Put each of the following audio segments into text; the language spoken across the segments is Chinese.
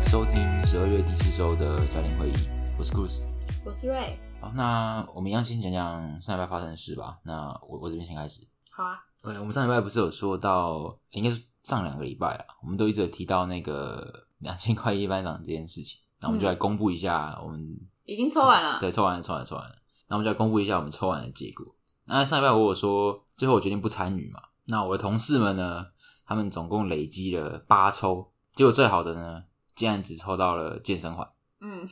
迎收听十二月第四周的家庭会议，我是 Goose。我是瑞，好，那我们一样先讲讲上礼拜发生的事吧。那我我这边先开始。好啊，对，我们上礼拜不是有说到，应该是上两个礼拜啊，我们都一直有提到那个两千块一班长这件事情。那我们就来公布一下我们、已经抽完了，对，抽完了，抽完了，抽完了。那我们就来公布一下我们抽完的结果。那上礼拜我有说，最后我决定不参与嘛。那我的同事们呢，他们总共累积了八抽，结果最好的呢，竟然只抽到了健身环。嗯，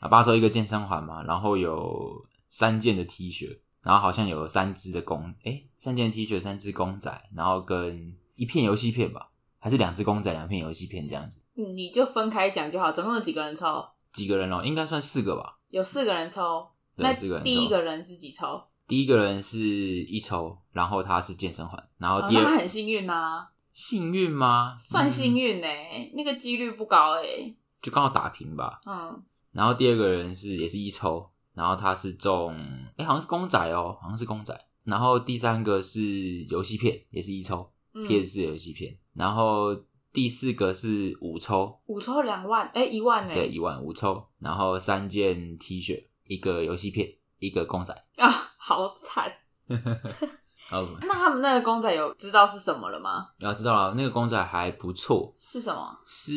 啊，八抽一个健身环嘛，然后有三件的 T 恤，然后好像有三只的公，诶，三件 T 恤，三只公仔，然后跟一片游戏片吧，还是两只公仔，两片游戏片这样子。嗯你就分开讲就好。总共有几个人抽？几个人哦？应该算四个吧。有四个人抽。那第一个人是几抽？第一个人是一抽，然后他是健身环，然后哦，第二、很幸运呐，幸运吗？算幸嗯，运呢，那个几率不高哎。就刚好打平吧。嗯，然后第二个人是也是一抽，然后他是中，哎，好像是公仔哦，好像是公仔。然后第三个是游戏片，也是一抽、嗯 p s 四游戏片。然后第四个是五抽，五抽两万，哎，一万呢？对，一万五抽。然后三件 T 恤，一个游戏片，一个公仔。啊，好惨。然后那他们那个公仔有知道是什么了吗？然后知道了，那个公仔还不错，是什么？是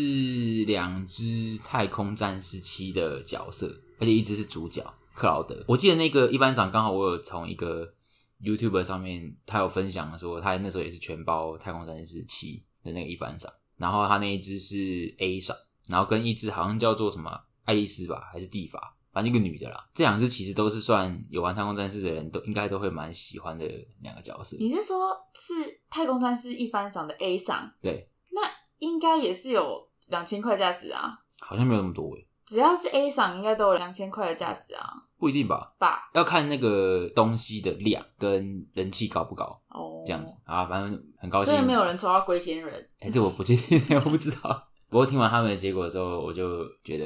两只太空战士七的角色，而且一只是主角克劳德。我记得那个一番赏刚好我有从一个 YouTube 上面，他有分享说他那时候也是全包太空战士七的那个一番赏，然后他那一只是 A 赏，然后跟一只好像叫做什么爱丽丝吧，还是蒂法，反正一个女的啦。这两只其实都是算有玩太空战士的人都应该都会蛮喜欢的两个角色。你是说是太空战士一番赏的 A 赏？对，那应该也是有两千块价值啊。好像没有那么多诶，只要是 A 赏，应该都有两千块的价值啊，不一定吧。吧？要看那个东西的量跟人气高不高，哦，这样子啊，反正很高兴。所以没有人抽到龟仙人。哎、这我不确定，我不知道。不过听完他们的结果之后，我就觉得，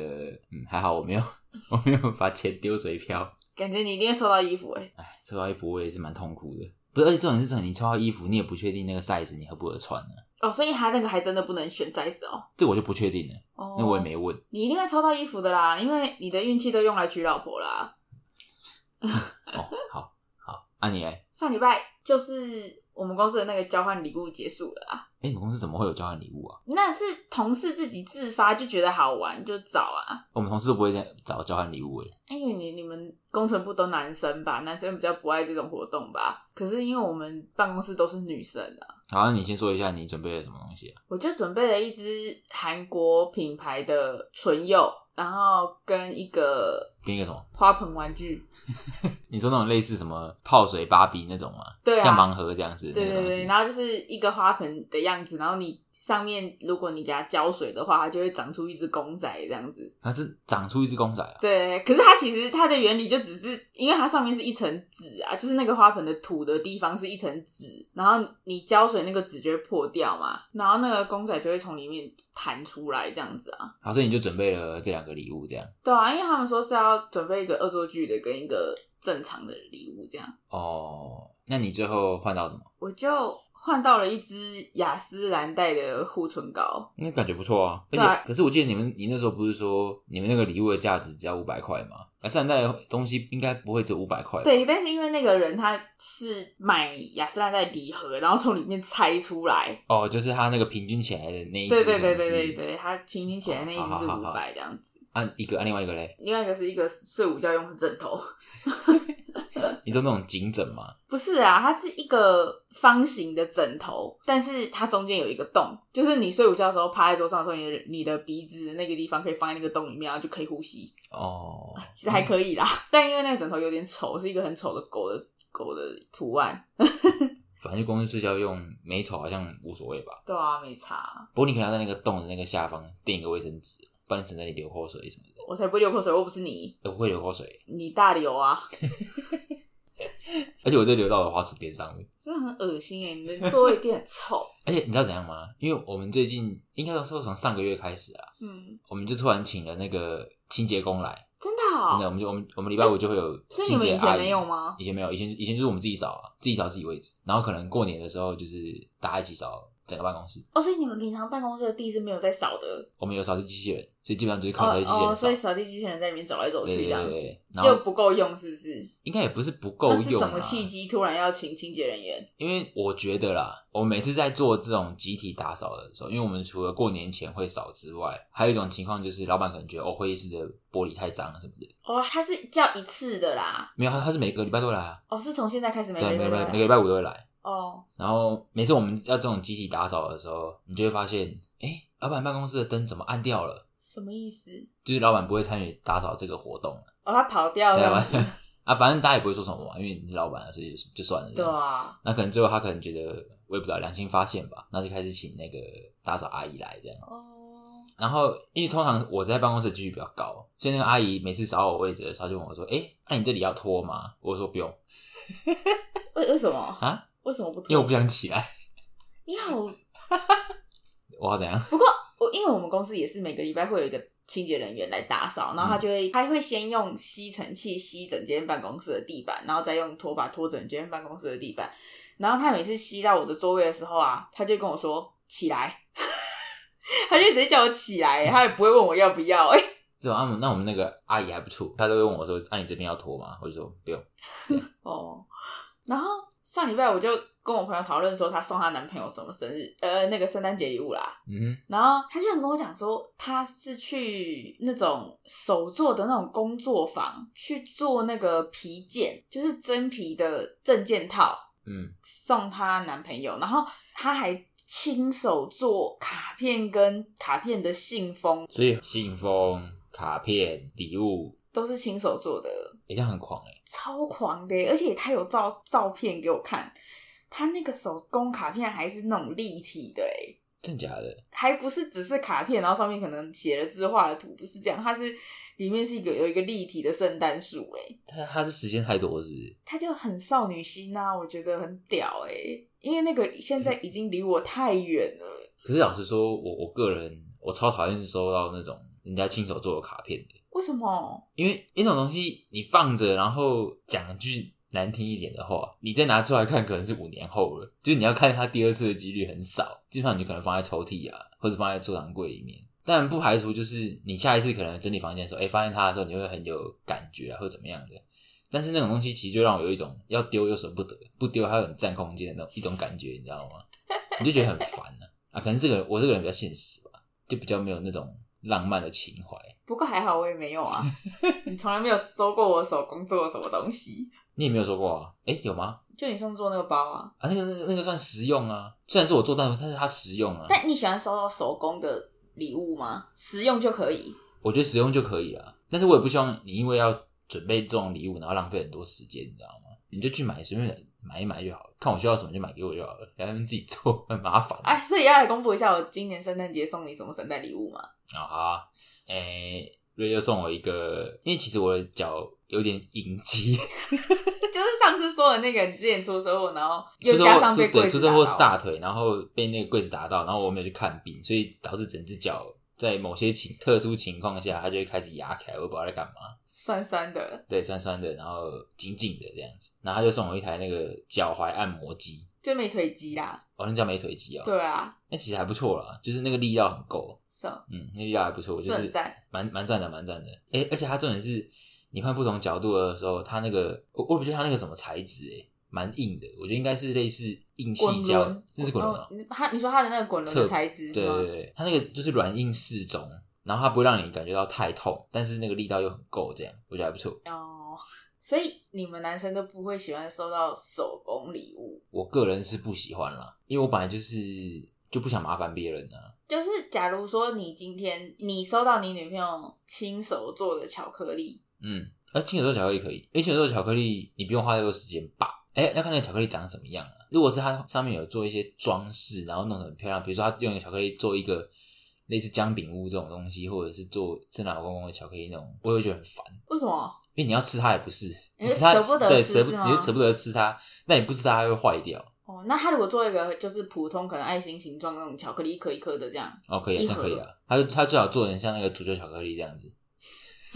嗯，还好我没有，我没有把钱丢水漂。感觉你一定会抽到衣服哎、哎，抽到衣服我也是蛮痛苦的。不是，而且重点是，重点你抽到衣服，你也不确定那个 size 你合不合穿呢？哦，所以他那个还真的不能选 size 哦。这我就不确定了，哦，那我也没问。你一定会抽到衣服的啦，因为你的运气都用来娶老婆啦。哦，好好，啊你嘞？上礼拜就是我们公司的那个交换礼物结束了啊，哎、你们公司怎么会有交换礼物啊？那是同事自己自发就觉得好玩就找啊。我们同事都不会在找交换礼物诶。因为你你们工程部都男生吧，男生比较不爱这种活动吧。可是因为我们办公室都是女生啊，好，那你先说一下你准备了什么东西啊？我就准备了一支韩国品牌的唇釉，然后跟一个跟一个什么？花盆玩具。你说那种类似什么泡水芭比那种吗？对啊像盲盒这样子对对对。然后就是一个花盆的样子，然后你上面如果你给它浇水的话，它就会长出一只公仔这样子。它是长出一只公仔啊！对，可是它其实它的原理就只是，因为它上面是一层纸啊，就是那个花盆的土的地方是一层纸，然后你浇水那个纸就会破掉嘛，然后那个公仔就会从里面弹出来这样子啊。好，所以你就准备了这两个礼物，这样对啊，因为他们说是要准备一个恶作剧的跟一个正常的礼物这样。哦。那你最后换到什么？我就换到了一支雅诗兰黛的护唇膏，应该感觉不错啊。而且，啊可是我记得你们，你那时候不是说你们那个礼物的价值只要五百块吗？雅诗兰黛的东西应该不会只有五百块。，对，但是因为那个人他是买雅诗兰黛礼盒，然后从里面拆出来，哦，就是他那个平均起来的那一只对对对对对对，他平均起来那一支是五百这样子，按一个，按另外一个嘞。另外一个是一个睡午觉用的枕头，你说那种颈枕吗？不是啊，它是一个方形的枕头，但是它中间有一个洞，就是你睡午觉的时候趴在桌上的时候，你的你的鼻子那个地方可以放在那个洞里面，然后就可以呼吸，哦，其实还可以啦。但因为那个枕头有点丑，是一个很丑的狗的狗的图案，反正公司睡觉用，美丑好像无所谓吧。对啊，没差。不过你可能要在那个洞的那个下方垫一个卫生纸，不然省得你流口水什么的。我才不会流口水，我又不是你，我不会流口水，你大流啊，而且我就流到我的滑鼠垫上面。真的很恶心哎、你的座位垫很臭。而且你知道怎样吗？因为我们最近应该说从上个月开始啊，嗯，我们就突然请了那个清洁工来，真的、哦，真的，我们就我们我们礼拜五就会有 所以你清洁阿姨以前没有吗？以前没有，以前以前就是我们自己扫啊，自己扫自己位置，然后可能过年的时候就是大家一起扫整个办公室。哦，所以你们平常办公室的地是没有在扫的，我们有扫地机器人，所以基本上就是靠扫地机器哦哦，人扫所以。扫地机器人在里面走来走去这样子就不够用，是不是？应该也不是不够用、啊，什么契机突然要请清洁人员？因为我觉得啦，我每次在做这种集体打扫的时候，因为我们除了过年前会扫之外，还有一种情况就是老板可能觉得哦会议室的玻璃太脏了什么的，哦，他是叫一次的啦，没有，他他是每个礼拜都来啊，哦，是从现在开始每个礼拜每个礼拜五都会来。哦，然后每次我们要这种集体打扫的时候，你就会发现，哎，老板办公室的灯怎么暗掉了？什么意思？就是老板不会参与打扫这个活动了，哦，他跑掉对啊 反正大家也不会说什么嘛，因为你是老板啊，所以就就算了这对。啊，那可能最后他可能觉得我也不知道良心发现吧，那就开始请那个打扫阿姨来这样。哦，然后因为通常我在办公室的几率比较高，所以那个阿姨每次找我位置的时候就问我说：“哎，那、你这里要拖吗？”我说不用 为为什么？啊，为什么不？因为我不想起来。你好，我要怎样？不过我因为我们公司也是每个礼拜会有一个清洁人员来打扫，然后他就会、他会先用吸尘器吸整间办公室的地板，然后再用拖把拖整间办公室的地板。然后他每次吸到我的座位的时候啊，他就跟我说起来，他就直接叫我起来，他也不会问我要不要、哎，是吧？那我们那个阿姨还不错，她都会问我说：“啊，你这边要拖吗？”我就说不用。哦，然后上礼拜我就跟我朋友讨论说，她送她男朋友什么生日，呃，那个圣诞节礼物啦。嗯然后她就很跟我讲说，她是去那种手做的那种工作坊去做那个皮件，就是真皮的证件套。嗯，送她男朋友，然后她还亲手做卡片跟卡片的信封，所以信封、卡片、礼物都是亲手做的。也这样很狂哎、超狂的耶，而且他有照照片给我看，他那个手工卡片还是那种立体的，哎，真假的？还不是只是卡片，然后上面可能写了字、画了图，不是这样，它是里面是一个有一个立体的圣诞树，哎，他他是时间太多是不是？它就很少女心啊，我觉得很屌哎，因为那个现在已经离我太远了，可是老实说，我我个人我超讨厌收到那种人家亲手做的卡片的。为什么？因为那种东西你放着，然后讲句难听一点的话，你再拿出来看，可能是五年后了。就是你要看它第二次的几率很少，基本上你就可能放在抽屉啊，或者放在收藏柜里面。但不排除就是你下一次可能整理房间的时候，哎、发现它的时候，你会很有感觉啊，或者怎么样的。但是那种东西其实就让我有一种要丢又舍不得，不丢它又很占空间的那种一种感觉，你知道吗？你就觉得很烦啊啊！可能这个我这个人比较现实吧，就比较没有那种浪漫的情怀。不过还好我也没有啊，你从来没有收过我手工做的什么东西，你也没有收过啊？哎、有吗？就你上次做那个包啊。啊，那个那个那个算实用啊，虽然是我做蛋，但是它实用啊，但你喜欢收到手工的礼物吗？实用就可以。我觉得实用就可以了。但是我也不希望你因为要准备这种礼物，然后浪费很多时间，你知道吗？你就去买，随便买一买就好了，看我需要什么就买给我就好了，然后自己做很麻烦。哎，所以要来公布一下我今年圣诞节送你什么圣诞礼物吗？啊哈，诶、瑞就送我一个，因为其实我的脚有点隐疾，就是上次说的那个，你之前出车祸，然后又加上被柜对出车祸是大腿，然后被那个柜子打到，然后我没有去看病，所以导致整只脚在某些情特殊情况下，它就会开始压起来，我也不知道在干嘛。酸酸的，对，酸酸的，然后紧紧的这样子，然后他就送我一台那个脚踝按摩机，就美腿肌啦。哦，那叫美腿机哦，对啊，那其实还不错啦，就是那个力道很够，是哦嗯，那力道还不错，就是蛮蛮赞的，蛮赞的。哎、而且它重点是，你换不同角度的时候，它那个我我不觉得它那个什么材质，哎，蛮硬的，我觉得应该是类似硬气胶轮，，这是滚轮哦，它你他你说它的那个滚轮的材质？对对对，它那个就是软硬适中，然后它不会让你感觉到太痛，但是那个力道又很够，这样我觉得还不错。哦，所以你们男生都不会喜欢收到手工礼物，我个人是不喜欢啦，因为我本来就是就不想麻烦别人啊。就是假如说你今天你收到你女朋友亲手做的巧克力，嗯，啊亲手做巧克力可以，因为亲手做巧克力你不用花太多时间把。哎、要看那个巧克力长什么样啊。如果是它上面有做一些装饰，然后弄得很漂亮，比如说它用一个巧克力做一个类似姜饼屋这种东西，或者是做圣诞老公公的巧克力那种，我也会觉得很烦。为什么？因为你要吃它也不是，你你吃它舍不得对舍不你就舍不得吃它，那你不吃它它会坏掉。哦，那它如果做一个就是普通可能爱心形状那种巧克力一颗一颗的这样，哦，可以啊，一盒这样可以啊。它就它最好做成像那个足球巧克力这样子。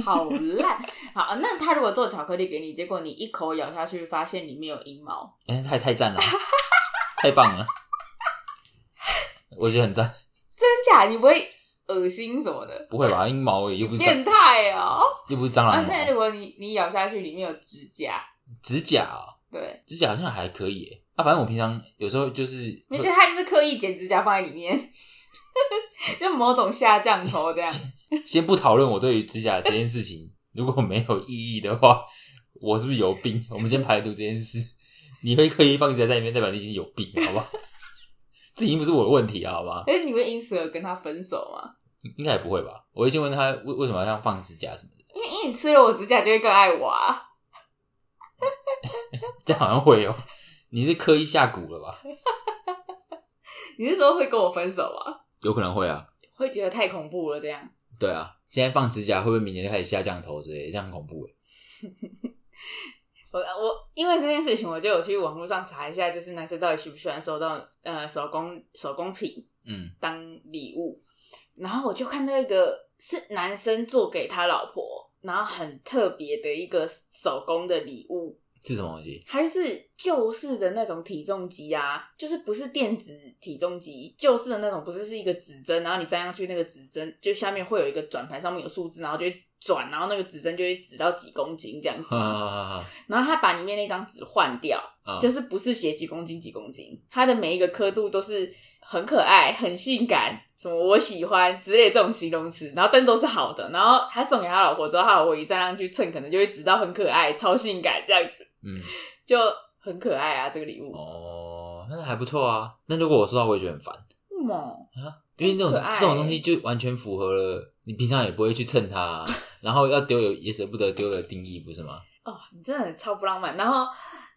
好烂。好，那他如果做巧克力给你，结果你一口咬下去，发现里面有阴毛，哎、太太赞了，太棒了。我觉得很赞。真假？你不会恶心什么的？不会吧？阴毛而已，又不是蟑变态哦！又不是蟑啊螂，毛，那如果你你咬下去里面有指甲，指甲哦，对，指甲好像还可以耶。啊，反正我平常有时候就是你觉得他就是刻意剪指甲放在里面，就某种下降头这样。先 不讨论我对于指甲这件事情，如果没有意义的话，我是不是有病？我们先排除这件事。你会刻意放指甲在里面，代表你已经有病，好不好？这已经不是我的问题了，好吧？哎，你会因此而跟他分手吗？应该也不会吧？我会先问他为为什么要这样放指甲什么的，因为你吃了我指甲就会更爱我啊。这样好像会哦。你是刻意下蛊了吧？你是说会跟我分手吗？有可能会啊。会觉得太恐怖了，这样。对啊，现在放指甲会不会明年就开始下降头之类的？这样很恐怖 哎。我我因为这件事情，我就有去网络上查一下，就是男生到底喜不喜欢收到呃手工手工品嗯，当礼物，然后我就看到一个是男生做给他老婆，然后很特别的一个手工的礼物，是什么东西？还是旧式的那种体重机啊，就是不是电子体重机，旧式的那种不是是一个指针，然后你粘上去那个指针，就下面会有一个转盘，上面有数字，然后就会转，然后那个指针就会指到几公斤这样子！然后他把里面那张纸换掉，啊就是不是写几公斤几公斤，它的每一个刻度都是很可爱、很性感，什么我喜欢之类这种形容词，然后但都是好的。然后他送给他老婆之后，他老婆一站上去称，可能就会指到很可爱、超性感这样子，嗯，就很可爱啊这个礼物。哦，那还不错啊。那如果我收到，我也觉得很烦，哦，因为这种这种东西就完全符合了你平常也不会去蹭它啊、然后要丢有也舍不得丢的定义，不是吗？哦，你真的超不浪漫。然后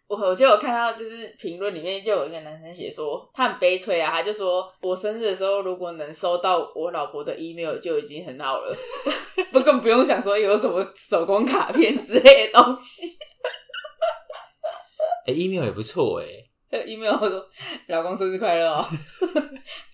我我就有看到，就是评论里面就有一个男生写说，他很悲催啊，他就说我生日的时候如果能收到我老婆的 email 就已经很好了，不更不用想说有什么手工卡片之类的东西。哎、e m a i l 也不错哎、email 说老公生日快乐哦，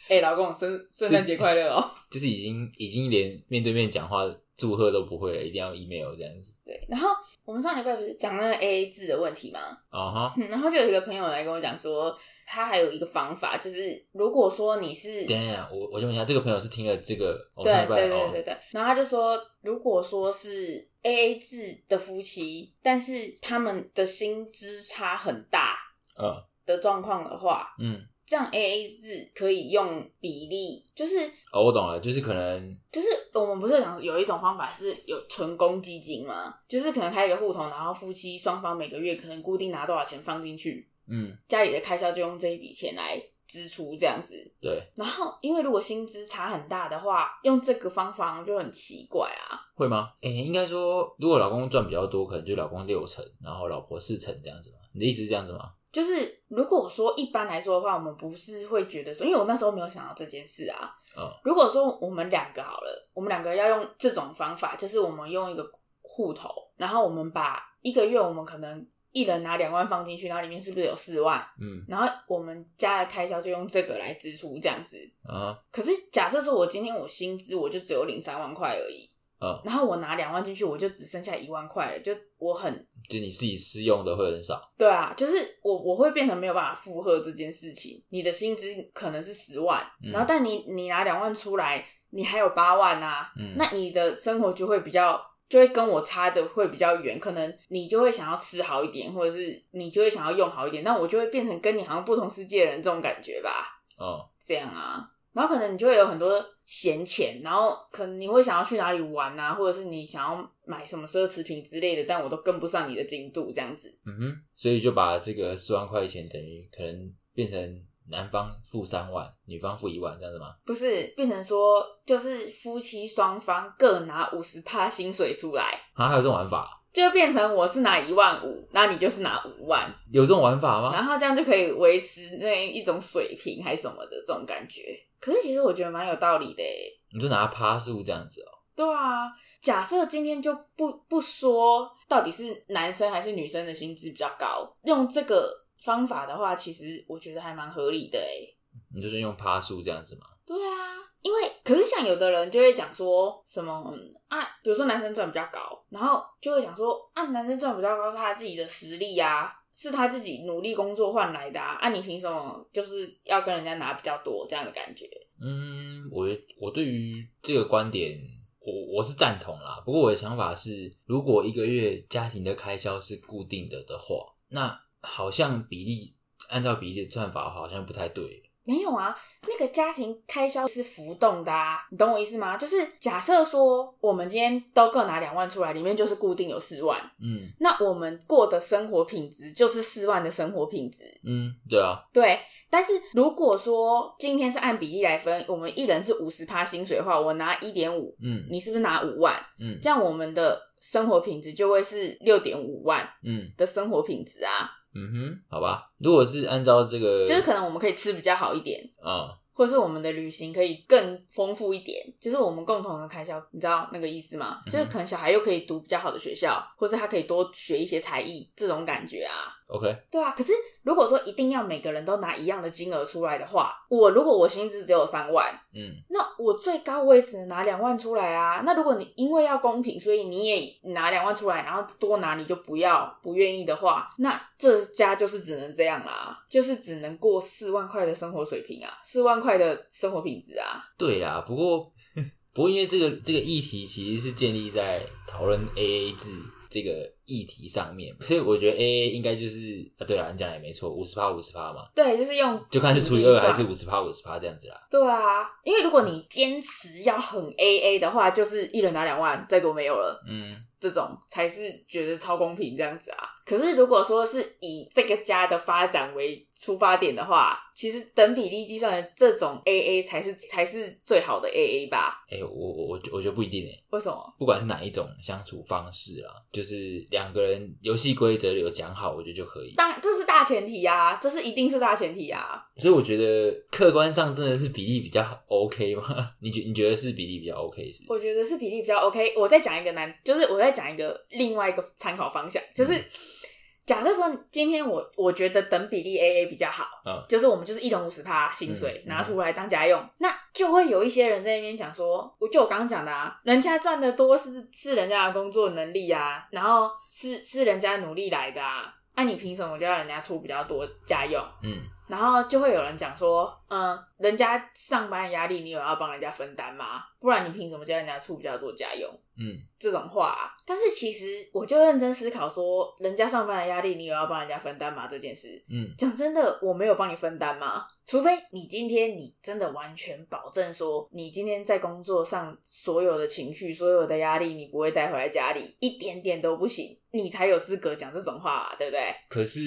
哎、老公圣圣诞节快乐哦。就是已经已经连面对面讲话祝贺都不会了，一定要 email 这样子。对，然后我们上礼拜不是讲那个 A A 制的问题吗？哦哈，嗯，然后就有一个朋友来跟我讲说，他还有一个方法，就是如果说你是等一下，我我先问一下，这个朋友是听了这个对对对哦对对，然后他就说，如果说是 A A 制的夫妻，但是他们的薪资差很大呃的状况的话，嗯，这样 A A 制可以用比例，就是哦，我懂了，就是可能就是我们不是讲有一种方法是有存公积金吗？就是可能开一个户头，然后夫妻双方每个月可能固定拿多少钱放进去，嗯家里的开销就用这一笔钱来支出这样子。对，然后，因为如果薪资差很大的话，用这个方法就很奇怪啊。会吗？哎、应该说，如果老公赚比较多，可能就老公六成，然后老婆四成这样子嘛？你的意思是这样子吗？就是如果说一般来说的话，我们不是会觉得说，因为我那时候没有想到这件事啊。嗯如果说我们两个好了，我们两个要用这种方法，就是我们用一个户头，然后我们把一个月我们可能一人拿两万放进去，然后里面是不是有四万？嗯然后我们家的开销就用这个来支出，这样子。啊可是假设说我今天我薪资我就只有领三万块而已，嗯，然后我拿两万进去，我就只剩下一万块了，就我很就你自己私用的会很少。对啊，就是我我会变成没有办法负荷这件事情。你的薪资可能是十万，嗯然后但你你拿两万出来，你还有八万啊，嗯那你的生活就会比较。就会跟我差的会比较远，可能你就会想要吃好一点，或者是你就会想要用好一点，那我就会变成跟你好像不同世界的人这种感觉吧。哦，这样啊，然后可能你就会有很多闲钱，然后可能你会想要去哪里玩啊，或者是你想要买什么奢侈品之类的，但我都跟不上你的进度，这样子。嗯哼，所以就把这个四万块钱等于可能变成男方付三万，女方付一万这样子吗？不是变成说，就是夫妻双方各拿五十趴薪水出来，啊，还有这种玩法？就变成我是拿一万五，那你就是拿五万，有这种玩法吗？然后这样就可以维持那一种水平还是什么的这种感觉。可是其实我觉得蛮有道理的诶。你就拿趴数这样子哦。对啊，假设今天就不不说到底是男生还是女生的薪资比较高，用这个方法的话，其实我觉得还蛮合理的诶。你就是用趴数这样子嘛？对啊，因为可是像有的人就会讲说什么嗯啊，比如说男生赚比较高，然后就会讲说啊，男生赚比较高是他自己的实力啊，是他自己努力工作换来的啊，啊，你凭什么就是要跟人家拿比较多这样的感觉？嗯，我我对于这个观点，我我是赞同啦。不过我的想法是，如果一个月家庭的开销是固定的的话，那好像比例按照比例的算法，好像不太对。没有啊，那个家庭开销是浮动的啊，你懂我意思吗？就是假设说我们今天都各拿两万出来，里面就是固定有四万，嗯那我们过的生活品质就是四万的生活品质。嗯，对啊，对，但是如果说今天是按比例来分，我们一人是五十趴薪水的话，我拿一点五，嗯你是不是拿五万？嗯这样我们的生活品质就会是六点五万嗯的生活品质啊，嗯哼，好吧。如果是按照这个，就是可能我们可以吃比较好一点，啊、或是我们的旅行可以更丰富一点，就是我们共同的开销，你知道那个意思吗？就是可能小孩又可以读比较好的学校，或是他可以多学一些才艺，这种感觉啊。OK，对啊，可是如果说一定要每个人都拿一样的金额出来的话，我如果我薪资只有三万，嗯那我最高我也只能拿两万出来啊。那如果你因为要公平，所以你也拿两万出来，然后多拿你就不要不愿意的话，那这家就是只能这样啦，就是只能过四万块的生活水平啊，四万块的生活品质啊。对啊。不过 不过因为这个这个议题其实是建立在讨论 AA 制这个议题上面，所以我觉得 AA 应该就是啊，对了，你讲的也没错，五十趴五十趴嘛，对，就是用就看是除以二还是五十趴五十趴这样子啊。对啊，因为如果你坚持要很 AA 的话，就是一人拿两万，再多没有了。嗯这种才是觉得超公平这样子啊。可是如果说是以这个家的发展为出发点的话，其实等比例计算的这种 AA 才是才是最好的 AA 吧？哎、我我我我觉得不一定哎，为什么？不管是哪一种相处方式啊，就是两个人游戏规则有讲好，我觉得就可以。当这是大前提啊，这是一定是大前提啊。所以我觉得客观上真的是比例比较 OK 吗？你觉你觉得是比例比较 OK 是是？我觉得是比例比较 OK。我再讲一个难，就是我再讲一个另外一个参考方向，就是。假设说今天我我觉得等比例 A A 比较好，嗯就是我们就是一人五十趴薪水、嗯拿出来当家用，那就会有一些人在那边讲说，我就我刚刚讲的啊，人家赚的多是是人家的工作能力啊，然后是是人家努力来的啊，那、你凭什么就要人家出比较多家用？嗯然后就会有人讲说，嗯，人家上班压力，你有要帮人家分担吗？不然你凭什么叫人家出比较多家用？嗯这种话、啊，但是其实我就认真思考说，人家上班的压力，你有要帮人家分担吗？这件事，嗯讲真的，我没有帮你分担吗？除非你今天你真的完全保证说，你今天在工作上所有的情绪、所有的压力，你不会带回来家里，一点点都不行，你才有资格讲这种话、对不对？可是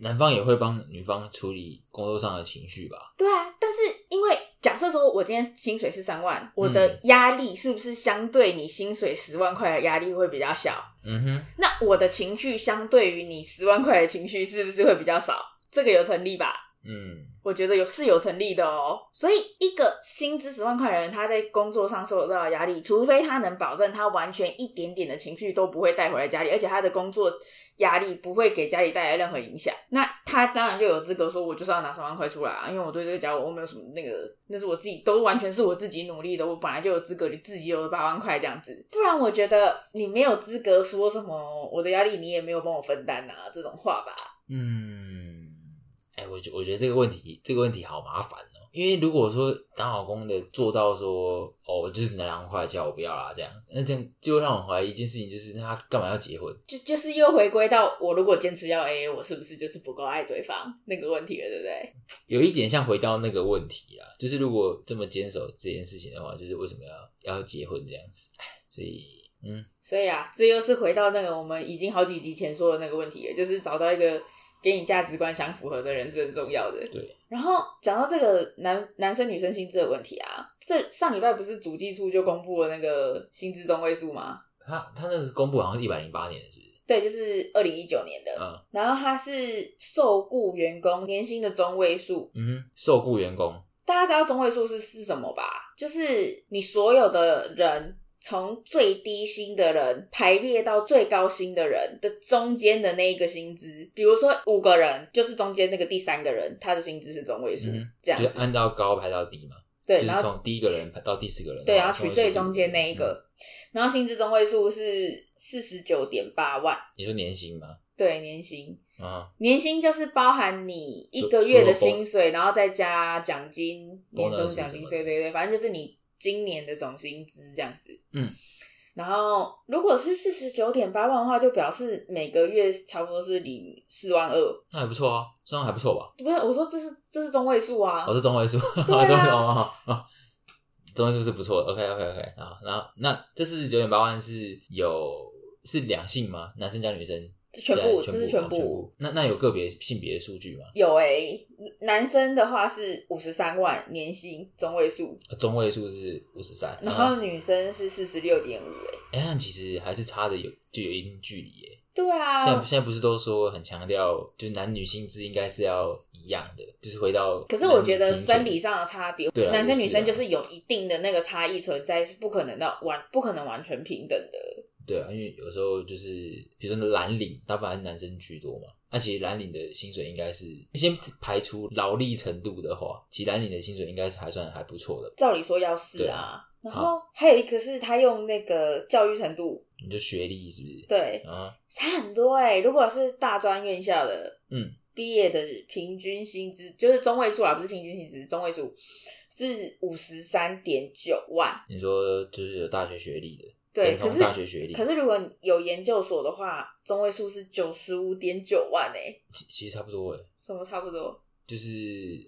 男方也会帮女方处理工作上的情绪吧？对啊，但是因为假设说我今天薪水是三万，我的压力是不是相对你薪水十万块的压力会比较小？嗯哼，那我的情绪相对于你十万块的情绪是不是会比较少？这个有成立吧？嗯我觉得有是有成立的哦。所以一个薪资十万块的人，他在工作上受到压力，除非他能保证他完全一点点的情绪都不会带回来家里，而且他的工作压力不会给家里带来任何影响，那他当然就有资格说，我就是要拿三万块出来啊，因为我对这个家我没有什么那个，那是我自己都完全是我自己努力的，我本来就有资格就自己有了八万块这样子，不然我觉得你没有资格说什么我的压力你也没有帮我分担啊这种话吧。嗯，哎、我觉我觉得这个问题这个问题好麻烦哦。因为如果说当老公的做到说哦，我就是拿两万块叫我不要啦，这样，那这样就会让我怀疑一件事情，就是他干嘛要结婚？就就是又回归到我如果坚持要 A A，我是不是就是不够爱对方那个问题了，对不对？有一点像回到那个问题啦，就是如果这么坚守这件事情的话，就是为什么要要结婚这样子？哎，所以嗯所以啊，这又是回到那个我们已经好几集前说的那个问题了，就是找到一个跟你价值观相符合的人是很重要的。对，然后讲到这个男男生女生薪资的问题啊，这上礼拜不是主计处就公布了那个薪资中位数吗？他他那是公布好像是一百零八年的，是不是？对，就是二零一九年的。嗯然后他是受雇员工年薪的中位数，嗯哼，受雇员工，大家知道中位数是是什么吧？就是你所有的人从最低薪的人排列到最高薪的人的中间的那一个薪资，比如说五个人，就是中间那个第三个人，他的薪资是中位数，这样就。按照高排到低嘛，对，就是从第一个人排到第四个人，对，然后取最中间那一嗯个，然后薪资中位数是四十九点八万。你说年薪吗？对，年薪，啊，年薪就是包含你一个月的薪水，然后再加奖金、年终奖金，对对对，反正就是你今年的总薪资这样子。嗯。然后，如果是四十九点八万的话，就表示每个月差不多是领四万二。那还不错啊，这样还不错吧？不是，我说这是这是中位数啊。我、是中位数，对啊中位数哦哦，中位数是不错的。OK OK OK 啊，然后那这四十九点八万是有是两性吗？男生加女生？全部，加这是全全部。那那有个别性别的数据吗？有诶、男生的话是五十三万年薪中位数，中位数是五十三，然后女生是四十六点五诶。哎，那其实还是差的有就有一定距离耶。对啊，现在现在不是都说很强调，就是男女薪资应该是要一样的，就是回到。可是我觉得生理上的差别，男生女生就是有一定的那个差异存在，是不可能的完不可能完全平等的。对啊，因为有时候就是，比如说蓝领，大部分还是男生居多嘛。那、其实蓝领的薪水应该是先排除劳力程度的话，其实蓝领的薪水应该是还算还不错的。照理说要是啊，然后还有一个是他用那个教育程度，你就学历是不是？对，啊，差很多哎、如果是大专院校的，嗯，毕业的平均薪资就是中位数啊，不是平均薪资，中位数是五十三点九万。你说就是有大学学历的，对，同可是大学学历，可是如果你有研究所的话，中位数是九十五点九万诶、其其实差不多诶。什么差不多？就是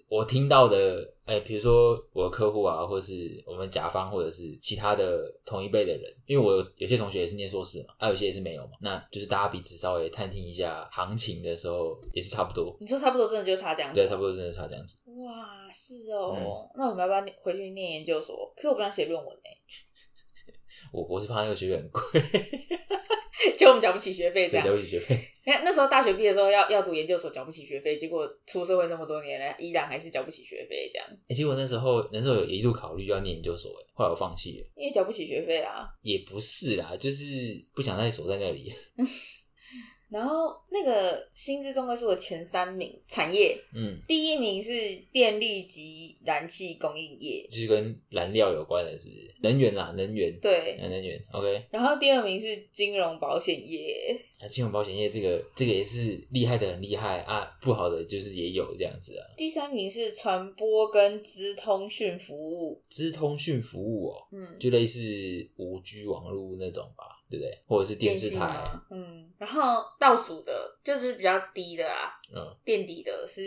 我听到的，哎、比如说我的客户啊，或者是我们甲方，或者是其他的同一辈的人，因为我有有些同学也是念硕士嘛，啊，有些也是没有嘛，那就是大家彼此稍微探听一下行情的时候，也是差不多，你说差不多，真的就差这样子？对，差不多真的差这样子。哇，是哦。嗯那我们要不要回去念研究所？可是我不想写论文诶、我我是怕那个学费很贵，就我们缴不起学费这 对，样交。不起学费。那那时候大学毕业的时候要要读研究所，缴不起学费，结果出社会那么多年了，依然还是缴不起学费这样，哎、结果那时候那时候有一度考虑要念研究所，哎，后来我放弃了。因为缴不起学费啊。也不是啦，就是不想再守在那里。然后那个薪资中位数的前三名产业，嗯，第一名是电力及燃气供应业，就是跟燃料有关的，是不是？能源啦，能源，对。能源。OK，然后第二名是金融保险业，啊，金融保险业这个这个也是厉害的很厉害啊，不好的就是也有这样子啊。第三名是传播跟资通讯服务，资通讯服务哦，嗯，就类似五 G 网络那种吧，对不对？或者是电视台，嗯，然后倒数的就是比较低的啊，嗯，垫底的是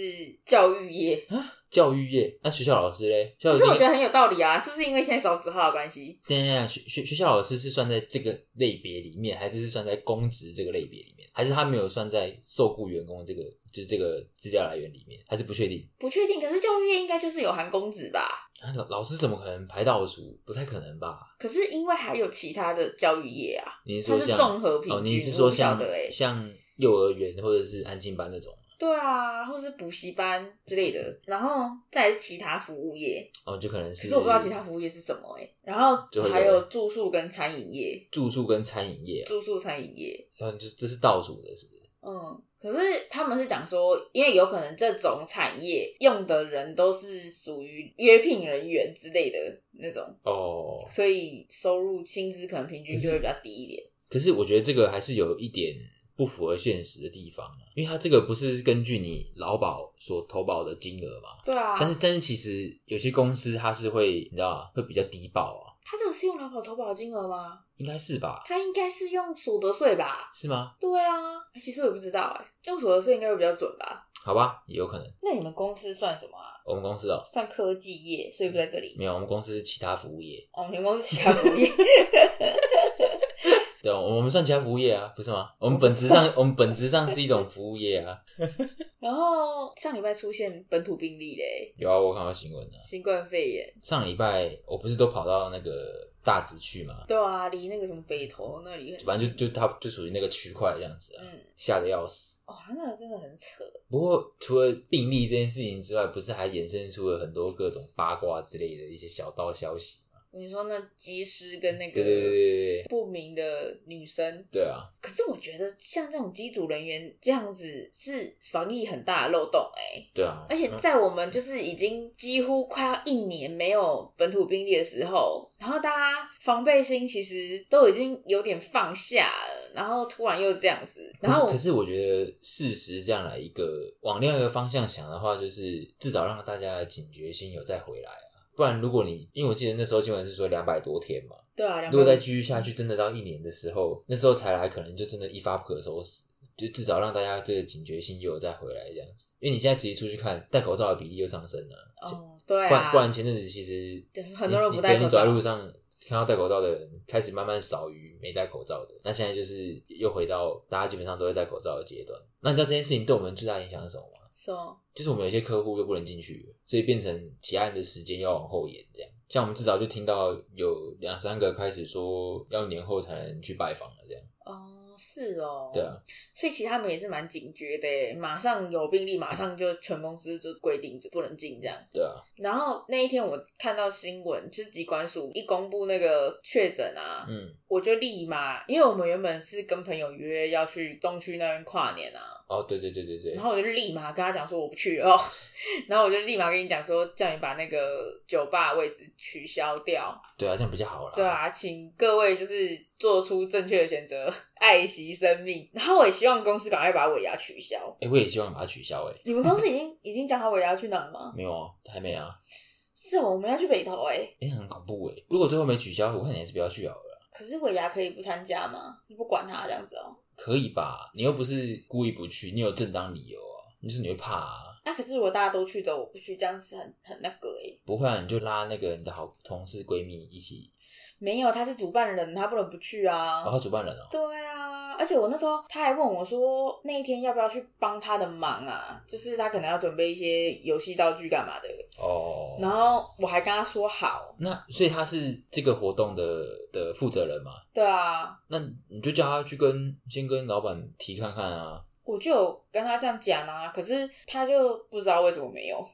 教育业，教育业。那学校老师嘞？可是我觉得很有道理啊，是不是因为现在少子化的关系？等一下，学学学校老师是算在这个类别里面，还是是算在公职这个类别里面，还是他没有算在受雇员工这个就是这个资料来源里面，还是不确定？不确定，可是教育业应该就是有含公职吧？啊老老师怎么可能排倒数？不太可能吧？可是因为还有其他的教育业啊，你是说像综合平均，哦，你是说像的欸像幼儿园或者是安静班那种？对啊，或是补习班之类的，然后再来是其他服务业，哦，就可能是。可是我不知道其他服务业是什么哎、然后就会有还有住宿跟餐饮业，住宿跟餐饮业、啊，住宿餐饮业，然后这这是倒数的，是不是？嗯，可是他们是讲说，因为有可能这种产业用的人都是属于约聘人员之类的那种，哦，所以收入薪资可能平均就会比较低一点。可是我觉得这个还是有一点不符合现实的地方啊，因为它这个不是根据你劳保所投保的金额嘛，对啊，但是但是其实有些公司它是会你知道吗？会比较低保啊，他这个是用劳保投保金额吗？应该是吧？他应该是用所得税吧？是吗？对啊，欸其实我也不知道哎、用所得税应该会比较准吧？好吧，也有可能。那你们公司算什么啊？我们公司哦，算科技业，所以不在这里。没有，我们公司是其他服务业。哦，你们公司其他服务业。对，我们算其他服务业啊，不是吗？我们本质上，我们本质上是一种服务业啊。然后上礼拜出现本土病例嘞，有啊，我看到新闻了。新冠肺炎。上礼拜我不是都跑到那个大直去嘛，对啊，离那个什么北投那里很，反正就就它就属于那个区块这样子啊，嗯，吓得要死。哇，那个真的很扯。不过除了病例这件事情之外，不是还衍生出了很多各种八卦之类的一些小道消息吗？你说那机师跟那对对对个对对。不明的女生，对啊，可是我觉得像这种机组人员这样子是防疫很大的漏洞哎、对啊，而且在我们就是已经几乎快要一年没有本土病例的时候，然后大家防备心其实都已经有点放下了，然后突然又这样子，然后可是可是我觉得事实这样来一个往另外一个方向想的话，就是至少让大家的警觉心有再回来啊。不然，如果你因为我记得那时候新闻是说两百多天嘛，对啊，如果再继续下去，真的到一年的时候，那时候才来，可能就真的一发不可收拾。就至少让大家这个警觉性又有再回来这样子，因为你现在直接出去看，戴口罩的比例又上升了。哦，对不然啊，不然前阵子其实对很多人你不戴你走在路上看到戴口罩的人开始慢慢少于没戴口罩的，那现在就是又回到大家基本上都会戴口罩的阶段。那你知道这件事情对我们最大影响是什么吗？说就是我们有些客户又不能进去，所以变成结案的时间要往后延，这样。像我们至少就听到有两三个开始说要年后才能去拜访了，这样。哦，是哦，对啊，所以其实他们也是蛮警觉的耶，马上有病例，马上就全公司就规定就不能进这样。对啊，然后那一天我看到新闻，就是疾管署一公布那个确诊啊，嗯，我就立马，因为我们原本是跟朋友约要去东区那边跨年啊，哦，对对对对对然，后我就立马跟他讲说我不去哦，然后我就立马跟你讲说，叫你把那个酒吧位置取消掉。对啊，这样比较好啦。对，啊，请各位就是做出正确的选择，爱惜生命。然后我也希望公司赶快把尾牙取消。哎、我也希望把它取消、哎，你们公司已经 已经讲好尾牙去哪了吗？没有啊，还没啊，是哦，我们要去北投哎、哎、很恐怖哎、如果最后没取消，我看你还是不要去好了。可是尾牙可以不参加吗？你不管他这样子哦。可以吧？你又不是故意不去，你有正当理由啊。你说你会怕啊？那、可是如果大家都去的，我不去，这样子很很那个哎、不会啊，你就拉那个你的好同事闺蜜一起，没有，他是主办人，他不能不去啊。然后主办人哦、对啊，而且我那时候他还问我说，那一天要不要去帮他的忙啊？就是他可能要准备一些游戏道具干嘛的。哦，然后我还跟他说好，那所以他是这个活动的的负责人嘛？对啊，那你就叫他去跟先跟老板提看看啊，我就有跟他这样讲啊，可是他就不知道为什么没有。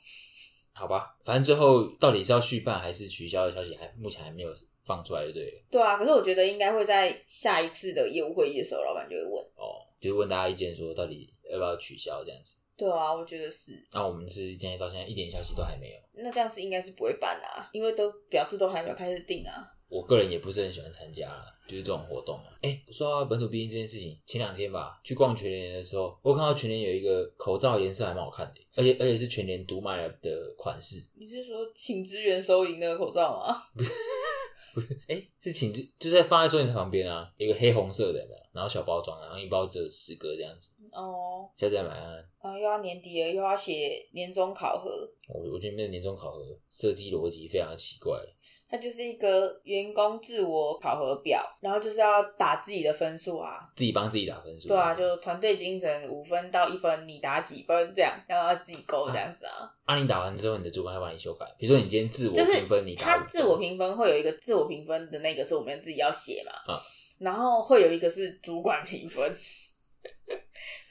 好吧？反正最后到底是要续办还是取消的消息还目前还没有放出来，就对了。对啊，可是我觉得应该会在下一次的业务会议的时候，老板就会问。哦，就是问大家意见，说到底要不要取消这样子。对啊，我觉得是。那我们是今天到现在一点消息都还没有。那这样是应该是不会办啦、因为都表示都还没有开始定啊。我个人也不是很喜欢参加啦，就是这种活动啊。哎、说到本土病例这件事情，前两天吧，去逛全联的时候，我看到全联有一个口罩颜色还蛮好看的，而且而且是全联独卖了的款式，你是说请支援收银那个口罩吗？不是？哎、是请就就在放在收银台旁边啊，一个黑红色的有没有，然后小包装啊，然后一包只有十个这样子，哦，下次再买看看。啊，又要年底了，又要写年终考核，我我觉得那个年终考核设计逻辑非常的奇怪，它就是一个员工自我考核表，然后就是要打自己的分数啊。自己帮自己打分数。对啊，就团队精神五分到一分，你打几分这样，然后要自己勾这样子啊。啊，你打完之后，你的主管会帮你修改。比如说你今天自我评分，你他自我评分会有一个自我评分的那个是我们自己要写嘛，嗯然后会有一个是主管评分。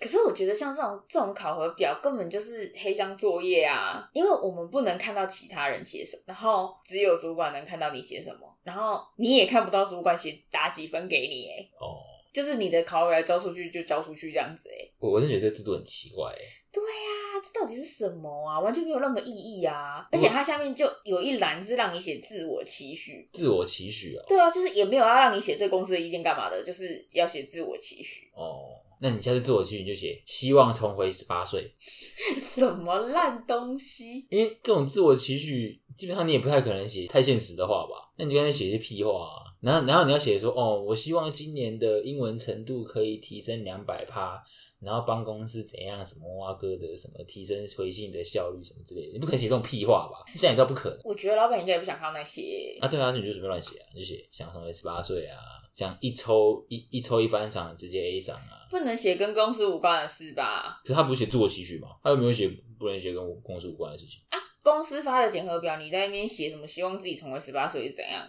可是我觉得像这种这种考核表根本就是黑箱作业啊，因为我们不能看到其他人写什么，然后只有主管能看到你写什么，然后你也看不到主管写打几分给你，哎，哦，就是你的考表交出去就交出去这样子，哎，我我真的觉得这个制度很奇怪欸。对呀、这到底是什么啊？完全没有任何意义啊！而且它下面就有一栏是让你写自我期许，自我期许哦。对啊，就是也没有要让你写对公司的意见干嘛的，就是要写自我期许。哦，那你下次自我期许你就写希望重回十八岁，什么烂东西？因为这种自我期许基本上你也不太可能写太现实的话吧？那你就干脆写一些屁话啊。然后，然后你要写说，哦，我希望今年的英文程度可以提升两百趴，然后帮公司怎样什么蛙哥的什么提升回信的效率什么之类的，你不可能写这种屁话吧？现在你知道不可能我觉得老板应该也不想看到那些。啊，对啊，那你就随便乱写啊，你就写想成为十八岁啊，想一抽一一抽一翻赏直接 A 赏啊。不能写跟公司无关的事吧？可是他不是写自我期许吗？他有没有写不能写跟公司无关的事情啊？公司发的检核表，你在那边写什么？希望自己重回十八岁是怎样？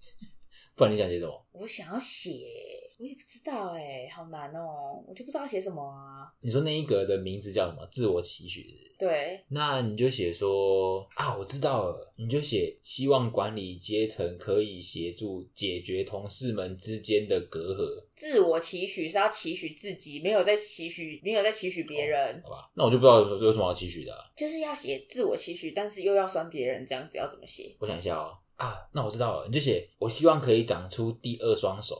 不然你想写什么？我想要写，我也不知道哎、好难哦、我就不知道写什么啊。你说那一格的名字叫什么？自我期许是是对，那你就写说啊，我知道了，你就写希望管理阶层可以协助解决同事们之间的隔阂，自我期许是要期许自己，没有在期许，没有在期许别人，好吧？那我就不知道有有什么好期许的啊、就是要写自我期许，但是又要酸别人，这样子要怎么写？我想一下哦，啊，那我知道了，你就写我希望可以长出第二双手，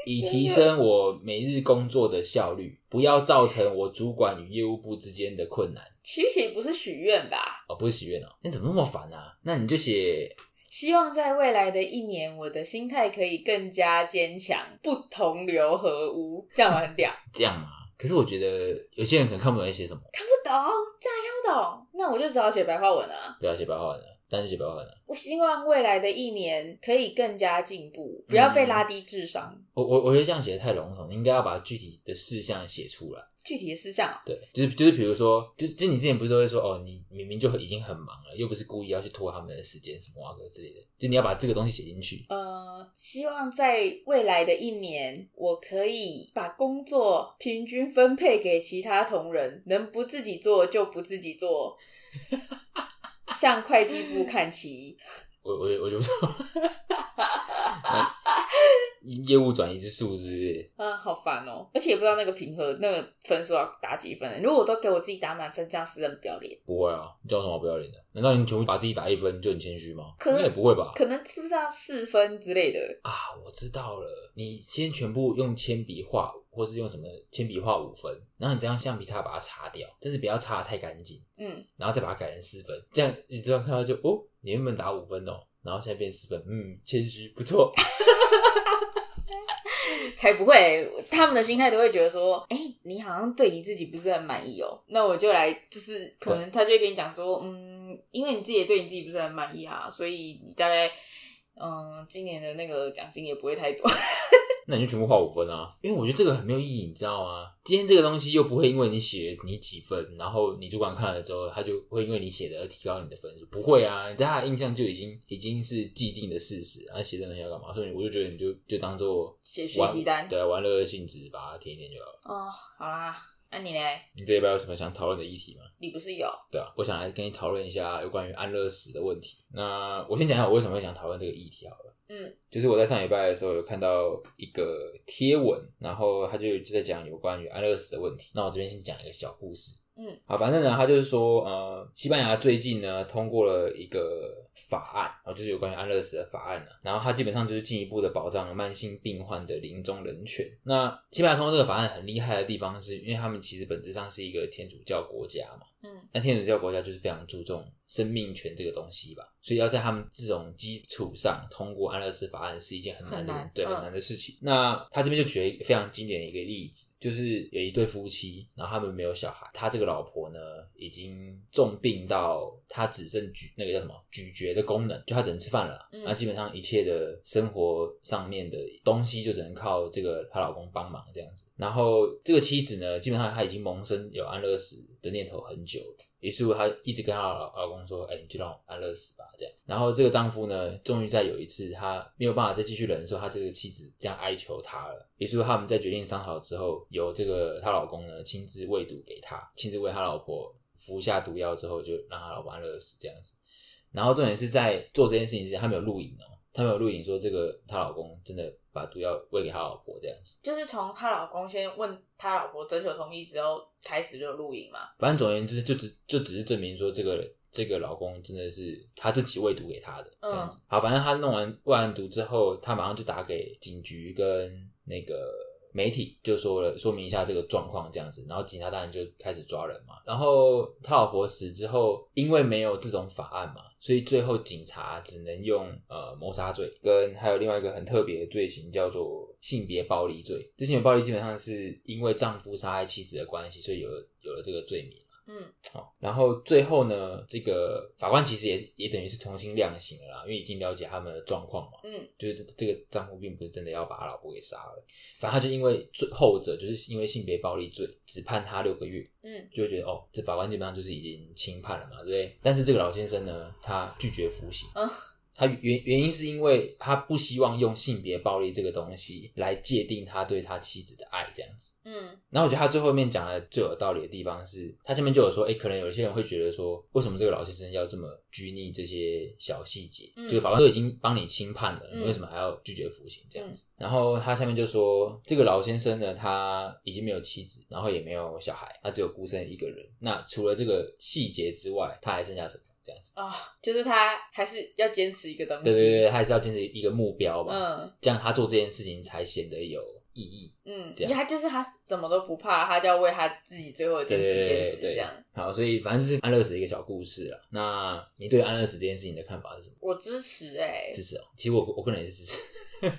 以提升我每日工作的效率，不要造成我主管与业务部之间的困难。其实不是许愿吧？哦，不是许愿哦，你怎么那么烦啊？那你就写希望在未来的一年，我的心态可以更加坚强，不同流合污，这样我很屌。这样嘛？可是我觉得有些人可能看不懂在写什么，看不懂，这样还看不懂，那我就只好写白话文了。对啊，写白话文的，但是写白话文的。我希望未来的一年可以更加进步，不要被拉低智商。我我我觉得这样写的太笼统，你应该要把具体的事项写出来。具体的事项哦，对，就是就是比如说，就就你之前不是都会说，哦，你明明就已经很忙了，又不是故意要去拖他们的时间，什么啊个之类的，就你要把这个东西写进去。呃，希望在未来的一年，我可以把工作平均分配给其他同仁，能不自己做就不自己做，向会计部看齐。我我我就说，业务转移之术是不是？啊，好烦哦！而且也不知道那个评核那个分数要打几分。如果我都给我自己打满分，这样是很不要脸。不会啊，你叫什么不要脸的？难道你全部把自己打一分就很谦虚吗？可能也不会吧？可能是不是要四分之类的？啊，我知道了，你先全部用铅笔画，或是用什么铅笔画五分，然后你再用橡皮擦把它擦掉，但是不要擦的太干净，嗯，然后再把它改成四分，这样你这样看到就哦，你原本打五分哦，然后现在变四分，嗯，谦虚不错。才不会，他们的心态都会觉得说，哎、你好像对你自己不是很满意哦，那我就来，就是可能他就会跟你讲说，嗯，因为你自己也对你自己不是很满意啊，所以你大概，嗯，今年的那个奖金也不会太多。那你就全部画五分啊，因为我觉得这个很没有意义，你知道吗？今天这个东西又不会因为你写你几分，然后你主管看了之后，他就会因为你写的而提高你的分数，不会啊！你在他的印象就已经已经是既定的事实，啊，写这东西要干嘛？所以我就觉得你就就当做写学习单对啊，玩乐的性质把它填一填就好了。哦，好啦，那、你嘞？你这一边有什么想讨论的议题吗？你不是有？对啊，我想来跟你讨论一下有关于安乐死的问题。那我先讲一下我为什么会想讨论这个议题好了。嗯，就是我在上礼拜的时候有看到一个贴文，然后他就就在讲有关于安乐死的问题。那我这边先讲一个小故事。嗯，好，反正呢，他就是说，呃，西班牙最近呢通过了一个法案，啊，就是有关于安乐死的法案呢、然后他基本上就是进一步的保障慢性病患的临终人权。那西班牙通过这个法案很厉害的地方是，因为他们其实本质上是一个天主教国家嘛，嗯那天主教国家就是非常注重生命权这个东西吧，所以要在他们这种基础上通过安乐死法案是一件很难的，对，嗯很难的事情。那他这边就举了一个非常经典的一个例子，就是有一对夫妻，然后他们没有小孩，他这个老婆呢已经重病到他只剩咀那个叫什么咀嚼的功能，就她只能吃饭了，嗯那基本上一切的生活上面的东西就只能靠这个她老公帮忙这样子。然后这个妻子呢，基本上她已经萌生有安乐死的念头很久了。于是乎，她一直跟她老老公说：“哎、你就让我安乐死吧。”这样。然后这个丈夫呢，终于在有一次，他没有办法再继续忍受他这个妻子这样哀求他了。于是乎，他们在决定商讨之后，由这个她老公呢亲自喂毒给她，亲自喂她老婆服下毒药之后，就让他老婆安乐死这样子。然后重点是在做这件事情之前，他没有录影哦，他没有录影说这个她老公真的把毒药喂给他老婆这样子。就是从她老公先问她老婆征求同意之后开始就录影嘛。反正总而言之，就只就只是证明说这个这个老公真的是他自己喂毒给他的这样子。好，反正他弄完喂完毒之后，他马上就打给警局跟那个媒体，就说了说明一下这个状况这样子。然后警察当然就开始抓人嘛。然后他老婆死之后，因为没有这种法案嘛，所以最后警察只能用呃谋杀罪跟还有另外一个很特别的罪行叫做性别暴力罪。这性别暴力基本上是因为丈夫杀害妻子的关系，所以有了有了这个罪名。嗯。好，然后最后呢，这个法官其实也是也等于是重新量刑了啦，因为已经了解他们的状况嘛，嗯。就是这这个丈夫并不是真的要把他老婆给杀了，反正他就因为最后者就是因为性别暴力罪，只判他六个月，嗯。就会觉得哦，这法官基本上就是已经轻判了嘛，对不对？但是这个老先生呢，他拒绝服刑，嗯他原原因是因为他不希望用性别暴力这个东西来界定他对他妻子的爱这样子。嗯然后我觉得他最后面讲的最有道理的地方是，他下面就有说，哎，可能有些人会觉得说，为什么这个老先生要这么拘泥这些小细节？嗯就是法官都已经帮你轻判了，嗯你为什么还要拒绝服刑这样子？然后他下面就说，这个老先生呢，他已经没有妻子，然后也没有小孩，他只有孤身一个人。那除了这个细节之外，他还剩下什么？这样子？啊、就是他还是要坚持一个东西。对对对，他还是要坚持一个目标吧，嗯这样他做这件事情才显得有意义。嗯，这样他就是他什么都不怕，他就要为他自己最后一件事坚持这样。好，所以反正就是安乐死的一个小故事啊。那你对安乐死这件事情的看法是什么？我支持哎、支持哦。其实我我个人也是支持，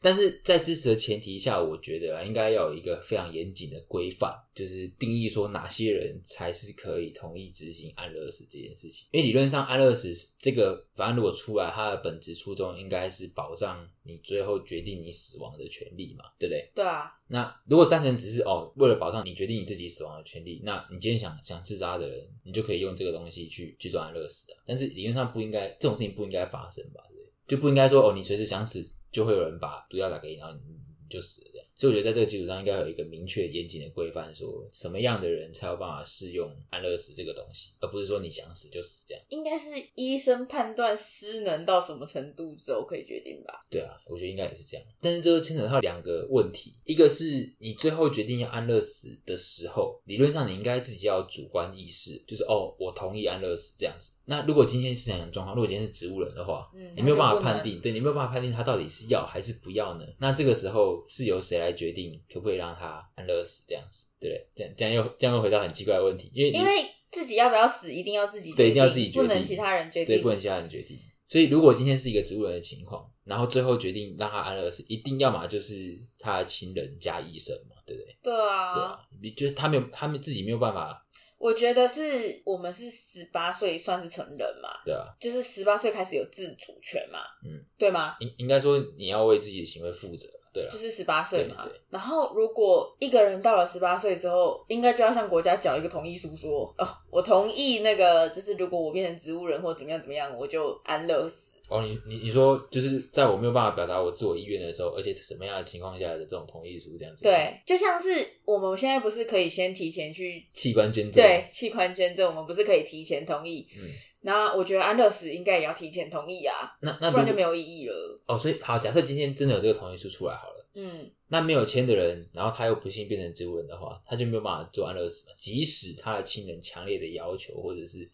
但是在支持的前提下，我觉得啊，应该要有一个非常严谨的规范，就是定义说哪些人才是可以同意执行安乐死这件事情。因为理论上安乐死这个，法案如果出来，它的本质初衷应该是保障你最后决定你死亡的权利嘛，对不对？对啊，那如果单纯只是哦，为了保障你决定你自己死亡的权利，那你今天想想自杀的人，你就可以用这个东西去去做安乐死啊。但是理论上不应该这种事情不应该发生吧？对？就不应该说哦，你随时想死就会有人把毒药打给你，然后你就死了这样。所以我觉得在这个基础上应该有一个明确严谨的规范，说什么样的人才有办法适用安乐死这个东西，而不是说你想死就死这样。应该是医生判断失能到什么程度之后可以决定吧。对啊，我觉得应该也是这样。但是这就牵扯到两个问题，一个是你最后决定要安乐死的时候，理论上你应该自己要有主观意识，就是哦，我同意安乐死这样子。那如果今天是这样的状况，如果今天是植物人的话，嗯你没有办法判定，对你没有办法判定他到底是要还是不要呢？那这个时候是由谁来决定可不可以让他安乐死这样子？对不对？这样这样又这样又回到很奇怪的问题，因为因为自己要不要死，一定要自己决定，对一定要自己决定不能其他人决定。对，不能其他人决定。所以，如果今天是一个植物人的情况，然后最后决定让他安乐死，一定要么就是他的亲人加医生嘛，对不对？对啊，对啊，你就是他没有，他们自己没有办法，我觉得是我们是十八岁算是成人嘛，对啊，就是十八岁开始有自主权嘛，嗯，对吗？应应该说你要为自己的行为负责，对啊就，是十八岁嘛对对。然后，如果一个人到了十八岁之后，应该就要向国家缴一个同意书说，哦，我同意那个，就是如果我变成植物人或怎么样怎么样，我就安乐死。哦，你你你说就是在我没有办法表达我自我意愿的时候，而且什么样的情况下的这种同意书这样子，，对，就像是我们现在不是可以先提前去器官捐赠，对器官捐赠，我们不是可以提前同意？嗯，那我觉得安乐死应该也要提前同意啊，那那不然就没有意义了。哦，所以好，假设今天真的有这个同意书出来好了。嗯，那没有签的人，然后他又不幸变成植物人的话，他就没有办法做安乐死嘛。即使他的亲人强烈的要求，或者是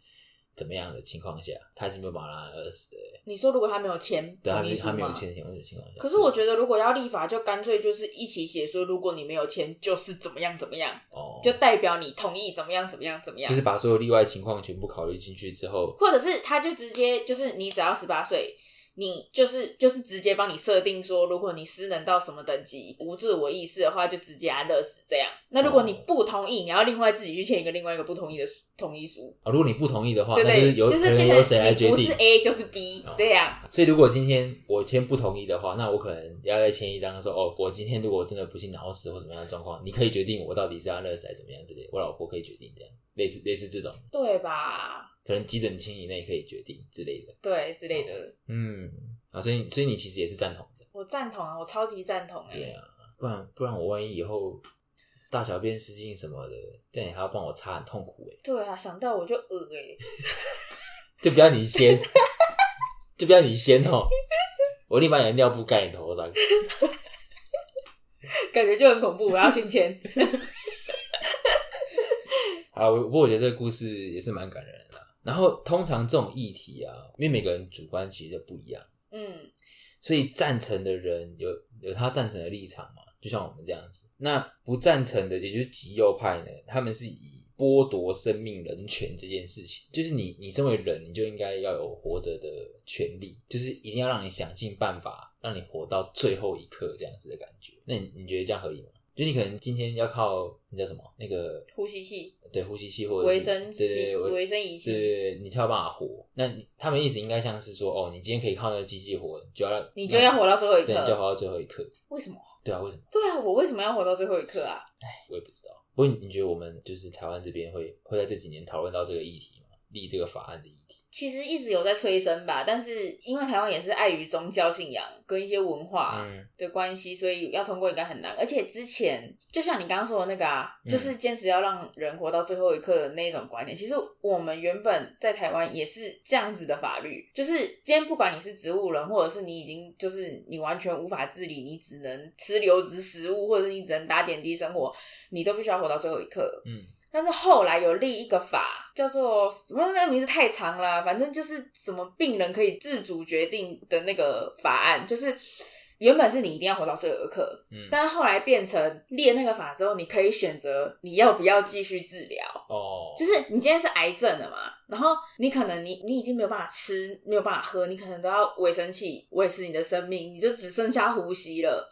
怎么样的情况下，他是没有办法让他安乐死的。你说如果他没有签对，他没他没有？签前或者情况下。可是我觉得，如果要立法，就干脆就是一起写说，如果你没有签，就是怎么样怎么样，哦，就代表你同意怎么样怎么样怎么样，就是把所有例外情况全部考虑进去之后，或者是他就直接就是你只要十八岁，你就是就是直接帮你设定说，如果你失能到什么等级无自我意识的话，就直接安乐死这样。那如果你不同意，你要另外自己去签一个另外一个不同意的同意书，啊，如果你不同意的话，对对？那就是由就是变可能由谁来成决定你不是。A 就是 B 哦这样。所以，如果今天我签不同意的话，那我可能要再签一张说，哦，我今天如果真的不幸脑死或什么样的状况，你可以决定我到底是安乐死还是怎么样之类，我老婆可以决定这样，类似类似这种，对吧？可能急诊清以内可以决定之类的。对之类的，嗯，啊，所以所以你其实也是赞同的，我赞同啊，我超级赞同哎、对啊，不然不然我万一以后大小便失禁什么的，这样你还要帮我擦，很痛苦哎，对啊，想到我就恶哎、就不要你先，就不要你先哦，我立马把你的尿布盖你头上。感觉就很恐怖，我要先签。啊，我不过我觉得这个故事也是蛮感人的啦。然后通常这种议题啊，因为每个人主观其实都不一样，嗯，所以赞成的人有有他赞成的立场嘛，就像我们这样子。那不赞成的，也就是极右派呢，他们是以剥夺生命人权这件事情，就是你你身为人，你就应该要有活着的权利，就是一定要让你想尽办法让你活到最后一刻这样子的感觉。那你你觉得这样合理吗？就你可能今天要靠那叫什么那个呼吸器、对呼吸器或者是维生对对维生仪对器，对，你才有办法活。那你他们意思应该像是说，哦，你今天可以靠那个机器活，就要你就要活到最后一对，你就要。活到最后一刻。为什么？对啊，为什么？对啊，我为什么要活到最后一刻啊？哎我也不知道。不过你你觉得我们就是台湾这边会会在这几年讨论到这个议题吗？立这个法案的议题。其实一直有在催生吧，但是因为台湾也是碍于宗教信仰跟一些文化嗯的关系，所以要通过应该很难。而且之前就像你刚刚说的那个啊，嗯就是坚持要让人活到最后一刻的那一种观念。其实我们原本在台湾也是这样子的法律，就是今天不管你是植物人，或者是你已经就是你完全无法自理，你只能吃流质食物，或者是你只能打点滴生活，你都必须要活到最后一刻。嗯，但是后来有立一个法，叫做什么？那个名字太长了，反正就是什么病人可以自主决定的那个法案，就是原本是你一定要活到最后一刻，嗯但是后来变成列那个法之后，你可以选择你要不要继续治疗。哦，就是你今天是癌症了嘛，然后你可能你你已经没有办法吃，没有办法喝，你可能都要维生器维持你的生命，你就只剩下呼吸了。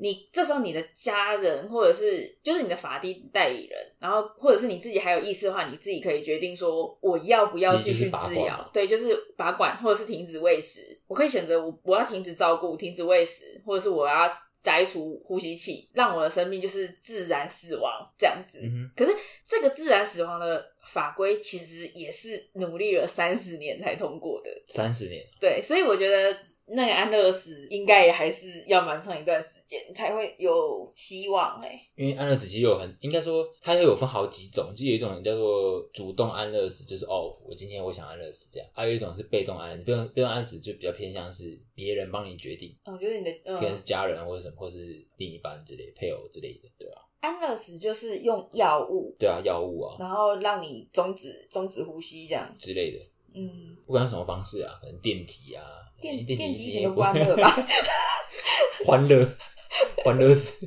你这时候你的家人或者是就是你的法定代理人，然后或者是你自己还有意识的话，你自己可以决定说我要不要继续治。疗对，就是拔管或者是停止喂食，我可以选择我我要停止照顾、停止喂食，或者是我要摘除呼吸器，让我的生命就是自然死亡这样子。嗯，可是这个自然死亡的法规其实也是努力了三十年才通过的，三十年，对，所以我觉得那个安乐死应该也还是要蛮长一段时间才会有希望哎、因为安乐死其实有很，应该说它又有分好几种，就有一种叫做主动安乐死，就是哦，我今天我想安乐死这样；，还有一种是被动安乐死，被动被动安乐死就比较偏向是别人帮你决定，嗯我觉得你的可能嗯是家人或者什么，或是另一半之类、配偶之类的，对啊，安乐死就是用药物，对啊，药物啊然后让你终止终止呼吸这样，之类的，嗯，不管用什么方式啊，可能电击啊，电诶电电击一击也点都不安乐吧？欢乐，欢乐死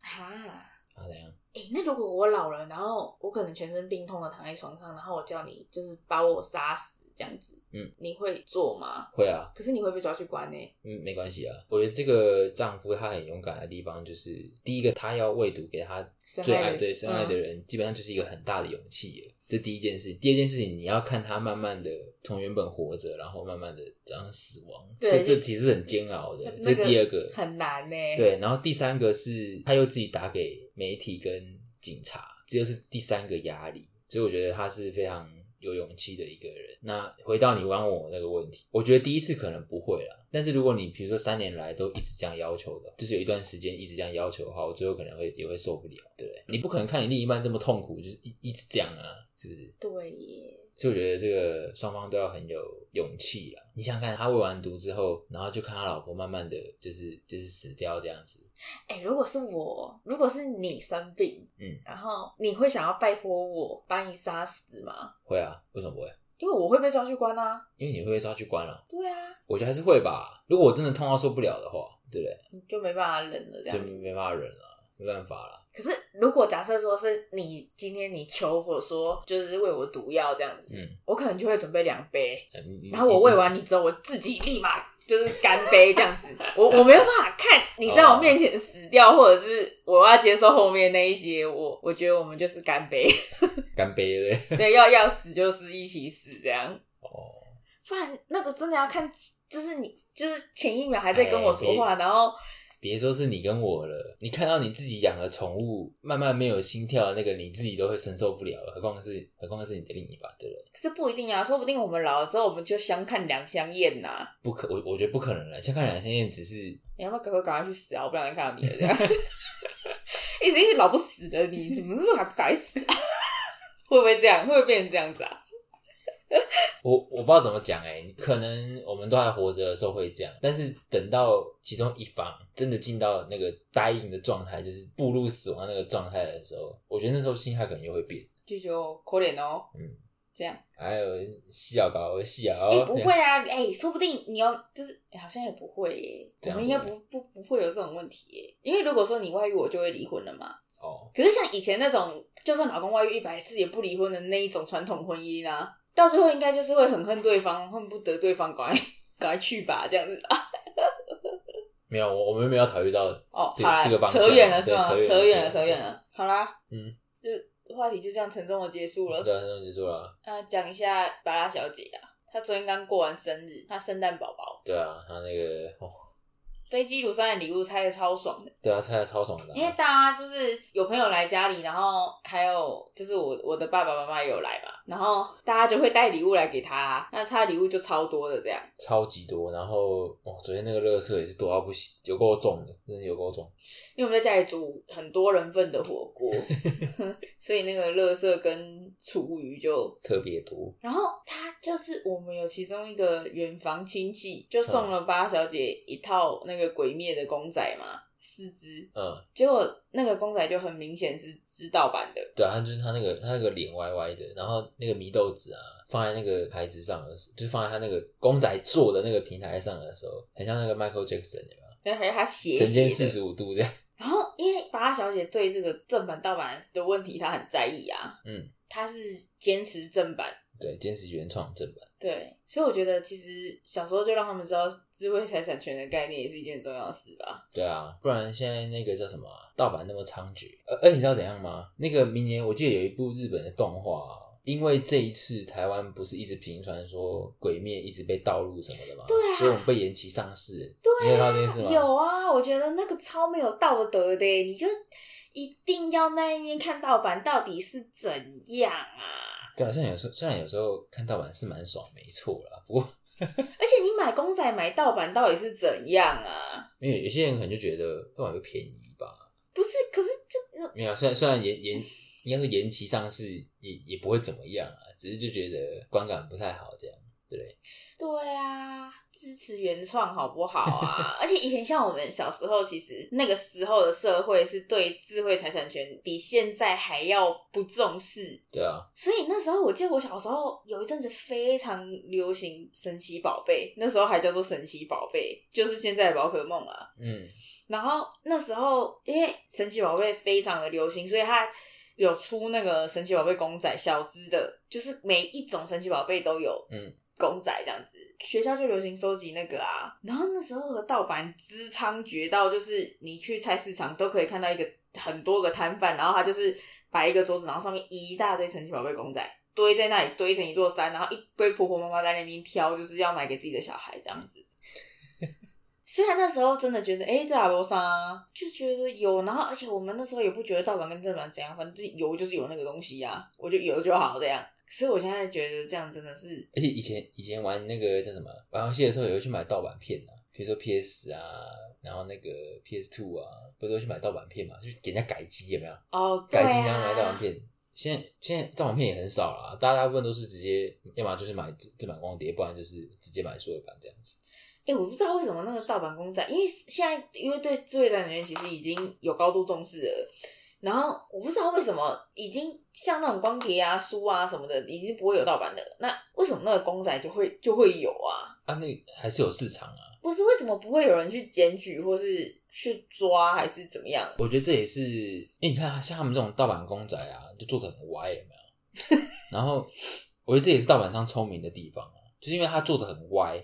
哈。啊，怎样？哎、那如果我老了，然后我可能全身病痛的躺在床上，然后我叫你就是把我杀死这样子，嗯，你会做吗？会啊，可是你会被抓去关呢、嗯，没关系啊。我觉得这个丈夫他很勇敢的地方，就是第一个，他要喂毒给他最爱深爱的对深爱的嗯人，基本上就是一个很大的勇气了。这第一件事，第二件事情，你要看他慢慢的从原本活着，然后慢慢的这样死亡，对这这其实很煎熬的。那这第二个，很难呢、，对，然后第三个是他又自己打给媒体跟警察，这就是第三个压力。所以我觉得他是非常有勇气的一个人。那回到你刚刚问我那个问题，我觉得第一次可能不会了，但是如果你比如说三年来都一直这样要求的，就是有一段时间一直这样要求的话，我最后可能会也会受不了，对不对？你不可能看你另一半这么痛苦，就是一一直这样啊，是不是？对，所以我觉得这个双方都要很有勇气啦。你想想看，他喂完毒之后，然后就看他老婆慢慢的就是就是死掉这样子，哎、如果是我，如果是你生病，嗯，然后你会想要拜托我把你杀死吗？会啊，为什么不会？因为我会被抓去关啊。因为你会被抓去关了、对啊，我觉得还是会吧。如果我真的痛到受不了的话，对不对？你就没办法忍了这就样子。没办法忍了，没办法了。可是如果假设说是你今天你求我说就是喂我毒药这样子，嗯，我可能就会准备两杯，然后我喂完你之后，我自己立马就是干杯这样子。我我没有办法看你在我面前死掉，或者是我要接受后面那一些。我我觉得我们就是干杯，干杯对不对？对，要要死就是一起死这样。哦，不然那个真的要看，就是你就是前一秒还在跟我说话，然后别说是你跟我了，你看到你自己养的宠物慢慢没有心跳，那个你自己都会承受不了，何况是何况是你的另一半，对不对？这不一定啊，说不定我们老了之后我们就相看两相厌呐、不可，我我觉得不可能了。相看两相厌，只是你要不要赶快赶快去死啊？我不想再看到你了，这样 一直一直老不死的你，怎么还不该死啊？会不会这样？会不会变成这样子啊？我我不知道怎么讲哎、可能我们都还活着的时候会这样，但是等到其中一方真的进到那个答应的状态，就是步入死亡那个状态的时候，我觉得那时候心态可能又会变。就就可怜哦，嗯，这样。还有细咬高细咬，哎、不会啊，哎、说不定你要就是、哎好像也不会耶，我们应该不不不不会有这种问题耶，因为如果说你外遇，我就会离婚了嘛。哦，可是像以前那种，就算老公外遇一百次也不离婚的那一种传统婚姻啊，到最后应该就是会很恨对方，恨不得对方赶快赶快去吧，这样子啊。没有，我我们没有考虑到哦，这个好啦，这个方向扯远了是吗？扯远了扯远了。好啦，嗯，就话题就这样沉重的结束了。对沉重结束了。那讲一下巴拉小姐啊，她昨天刚过完生日，她圣诞宝宝对啊，她那个哦，飞机鲁山的礼物拆的超爽的。对啊，拆的超爽的啊、因为大家就是有朋友来家里，然后还有就是我我的爸爸妈妈也有来嘛，然后大家就会带礼物来给他，那他的礼物就超多的这样。超级多。然后哦，昨天那个垃圾也是多到不行，有够重的，真的有够重。因为我们在家里煮很多人份的火锅，所以那个垃圾跟厨余就特别多。然后他就是我们有其中一个远房亲戚，就送了八小姐一套那个鬼灭的公仔嘛，四只。嗯，结果那个公仔就很明显是知道版的，对啊，他就是他那个他那个脸歪歪的，然后那个祢豆子啊，放在那个牌子上的时候，就是放在他那个公仔做的那个平台上的时候，很像那个 Michael Jackson 有没有？然后还有他斜神间四斜的。十五度这样。然后因为八小姐对这个正版盗版的问题，她很在意啊，嗯，她是坚持正版。对，坚持原创正版。对，所以我觉得其实小时候就让他们知道智慧财产权的概念，也是一件重要的事吧。对啊，不然现在那个叫什么啊、盗版那么猖獗，呃，而你知道怎样吗？那个明年我记得有一部日本的动画、啊，因为这一次台湾不是一直频传说鬼灭一直被盗录什么的吗？对啊所以我们被延期上市。对、你有这件事吗？有啊，我觉得那个超没有道德的，你就一定要那一面看盗版到底是怎样啊？对啊，虽然有时候虽然有时候看盗版是蛮爽，没错啦，不过 而且你买公仔买盗版到底是怎样啊？因为有些人可能就觉得盗版会便宜吧，不是，可是就没有，虽然虽然延延应该是延期上市也也不会怎么样啊，只是就觉得观感不太好这样，对不对？对啊，支持原创好不好啊？而且以前像我们小时候，其实那个时候的社会是对智慧财产权比现在还要不重视，对啊，所以那时候我记得我小时候有一阵子非常流行神奇宝贝，那时候还叫做神奇宝贝，就是现在的宝可梦啊。嗯，然后那时候因为神奇宝贝非常的流行，所以它有出那个神奇宝贝公仔小只的，就是每一种神奇宝贝都有，嗯，公仔这样子。学校就流行收集那个啊，然后那时候的盗版之猖獗到，就是你去菜市场都可以看到一个很多个摊贩，然后他就是摆一个桌子，然后上面一大堆神奇宝贝公仔。堆在那里堆成一座山，然后一堆婆婆妈妈在那边挑，就是要买给自己的小孩这样子。虽然那时候真的觉得，哎、这阿罗莎就觉得有，然后而且我们那时候也不觉得盗版跟正版怎样，反正有就是有那个东西呀、我就有就好这样。可是我现在觉得这样真的是，而且以前以前玩那个叫什么玩游戏的时候，也会去买盗版片啊，比如说 PS 啊，然后那个 PS Two 啊，不是都去买盗版片嘛，就给人家改机有没有？哦，对改机然后买盗版啊，片。现在现在盗版片也很少啦，大家大部分都是直接，要么就是买正正版光碟，不然就是直接买数位版这样子。哎、我不知道为什么那个盗版公仔，因为现在因为对智慧财产权其实已经有高度重视了。然后我不知道为什么已经像那种光碟啊、书啊什么的，已经不会有盗版的。那为什么那个公仔就会就会有啊？啊，那还是有市场啊。不是为什么不会有人去检举或是去抓还是怎么样？我觉得这也是，因为你看像他们这种盗版公仔啊，就做的很歪，有没有？然后我觉得这也是盗版商聪明的地方啊，就是因为他做的很歪，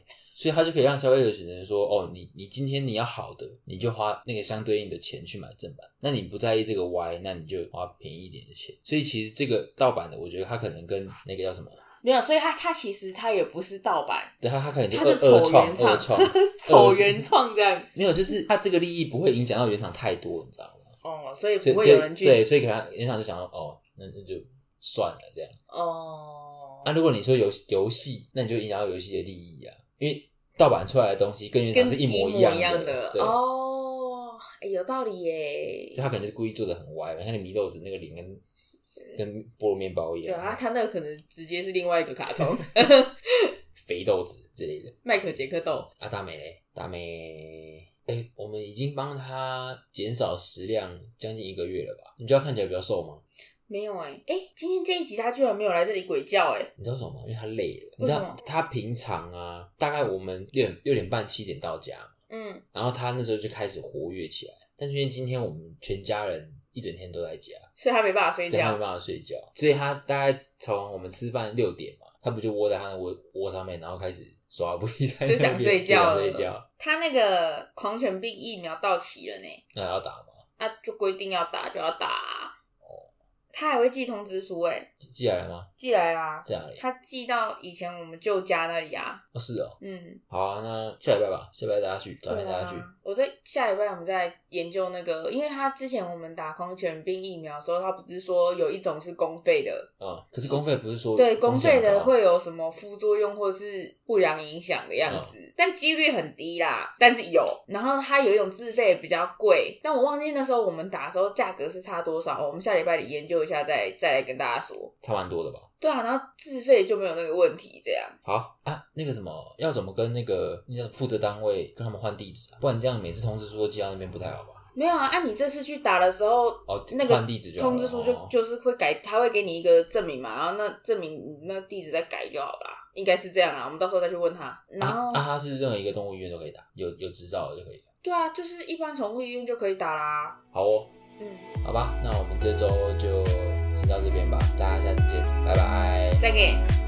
所以他就可以让消费者选择说，哦，你你今天你要好的，你就花那个相对应的钱去买正版；那你不在意这个歪，那你就花便宜一点的钱。所以其实这个盗版的，我觉得它可能跟那个叫什么，没有，所以他他其实他也不是盗版，对他他可能就是二二丑创原创二创丑原创这样。没有，就是他这个利益不会影响到原厂太多，你知道吗？哦，所以所以不会有人去对，所以可能原厂就想说，哦，那那就算了这样。哦。那、如果你说游游戏，那你就影响到游戏的利益啊，因为盗版出来的东西跟原跟厂是一模一样样的，对，哦，哎有道理耶所以。他可能是故意做的很歪，你看那米豆子那个脸跟 跟菠萝面包一样，对啊，他那个可能直接是另外一个卡通，肥豆子之类的。麦克杰克豆。啊，大美嘞，大美，哎、我们已经帮他减少食量将近一个月了吧？你觉得看起来比较瘦吗？没有哎、哎、今天这一集他居然没有来这里鬼叫哎、你知道什么吗？因为他累了。你知道他平常啊，大概我们六点六点半七点到家，嗯，然后他那时候就开始活跃起来。但是因为今天我们全家人一整天都在家，所以他没办法睡觉他没觉。办法睡觉，所以他大概从我们吃饭六点嘛，他不就窝在他的窝窝上面，然后开始耍不在那边就想睡觉了。他那个狂犬病疫苗到期了呢，那要打吗？那就规定要打就要打、啊。他还会寄通知书哎、寄寄来了吗？寄来啦。在哪里？他寄到以前我们舅家那里啊。哦，是哦。嗯，好啊，那下礼拜吧，下礼拜大家去，找天大家去。我在下礼拜我们在研究那个，因为他之前我们打狂犬病疫苗的时候，他不是说有一种是公费的，嗯，可是公费不是说对，公费的会有什么副作用或是不良影响的样子，嗯但几率很低啦，但是有。然后它有一种自费比较贵，但我忘记那时候我们打的时候价格是差多少，我们下礼拜里研究一下再再来跟大家说。差蛮多的吧？对啊，然后自费就没有那个问题，这样。好啊，那个什么，要怎么跟那个那个负责单位跟他们换地址啊？不然这样每次通知书都寄到那边不太好吧？没有啊，按、你这次去打的时候，哦，那个换地址就通知书就哦就是会改，他会给你一个证明嘛，然后那证明那地址再改就好啦，应该是这样啊。我们到时候再去问他。然后，啊啊，他是任何一个动物医院都可以打，有有执照的就可以。对啊，就是一般宠物医院就可以打啦。好哦，嗯，好吧，那我们这周就先到这边吧，大家下次见，拜拜。再见。